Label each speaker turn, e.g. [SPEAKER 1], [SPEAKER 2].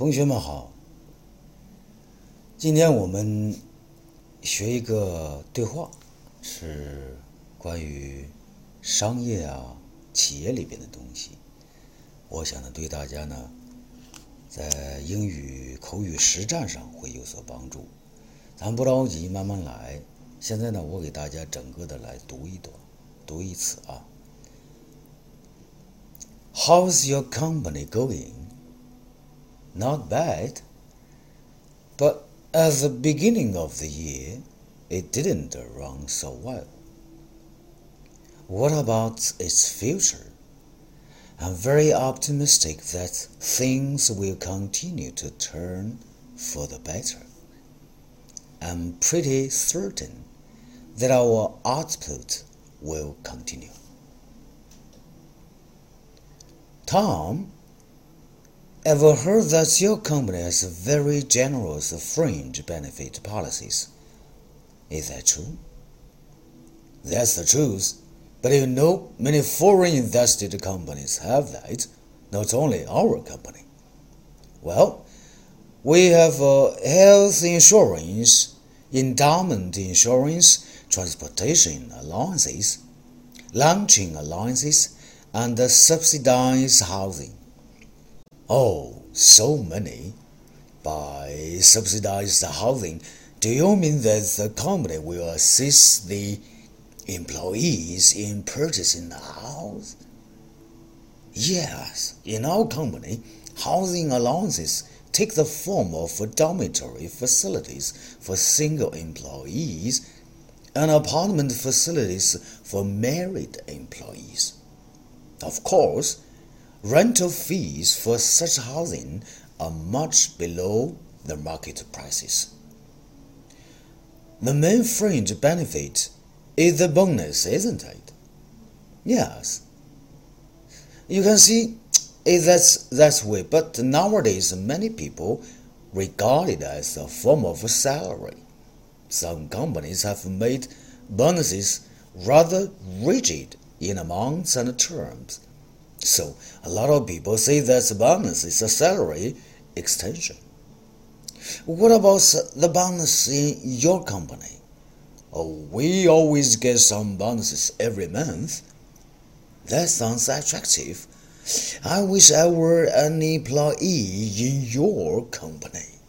[SPEAKER 1] 同学们好，今天我们学一个对话，是关于商业啊、企业里边的东西。我想呢，对大家呢，在英语口语实战上会有所帮助。咱不着急，慢慢来。现在呢，我给大家整个的来读一段，读一次啊。How's your company going? Not bad. But at the beginning of the year, it didn't run so well. What about its future? I'm very optimistic that things will continue to turn for the better. I'm pretty certain that our output will continue. Tom, ever heard that your company has very generous fringe benefit policies? Is that true? That's the truth. But you know, many foreign invested companies have that, not only our company. Well, we have uh, health insurance, endowment insurance, transportation allowances, lunching allowances, and subsidized housing. Oh, so many. By subsidized housing, do you mean that the company will assist the employees in purchasing a house? Yes, in our company, housing allowances take the form of dormitory facilities for single employees and apartment facilities for married employees. Of course, rental fees for such housing are much below the market prices. The main fringe benefit is the bonus, isn't it? Yes. You can see it that's that's way, but nowadays many people regard it as a form of salary. Some companies have made bonuses rather rigid in amounts and terms. So a lot of people say that bonus is a salary extension. What about the bonus in your company? Oh, we always get some bonuses every month. That sounds attractive. I wish I were an employee in your company.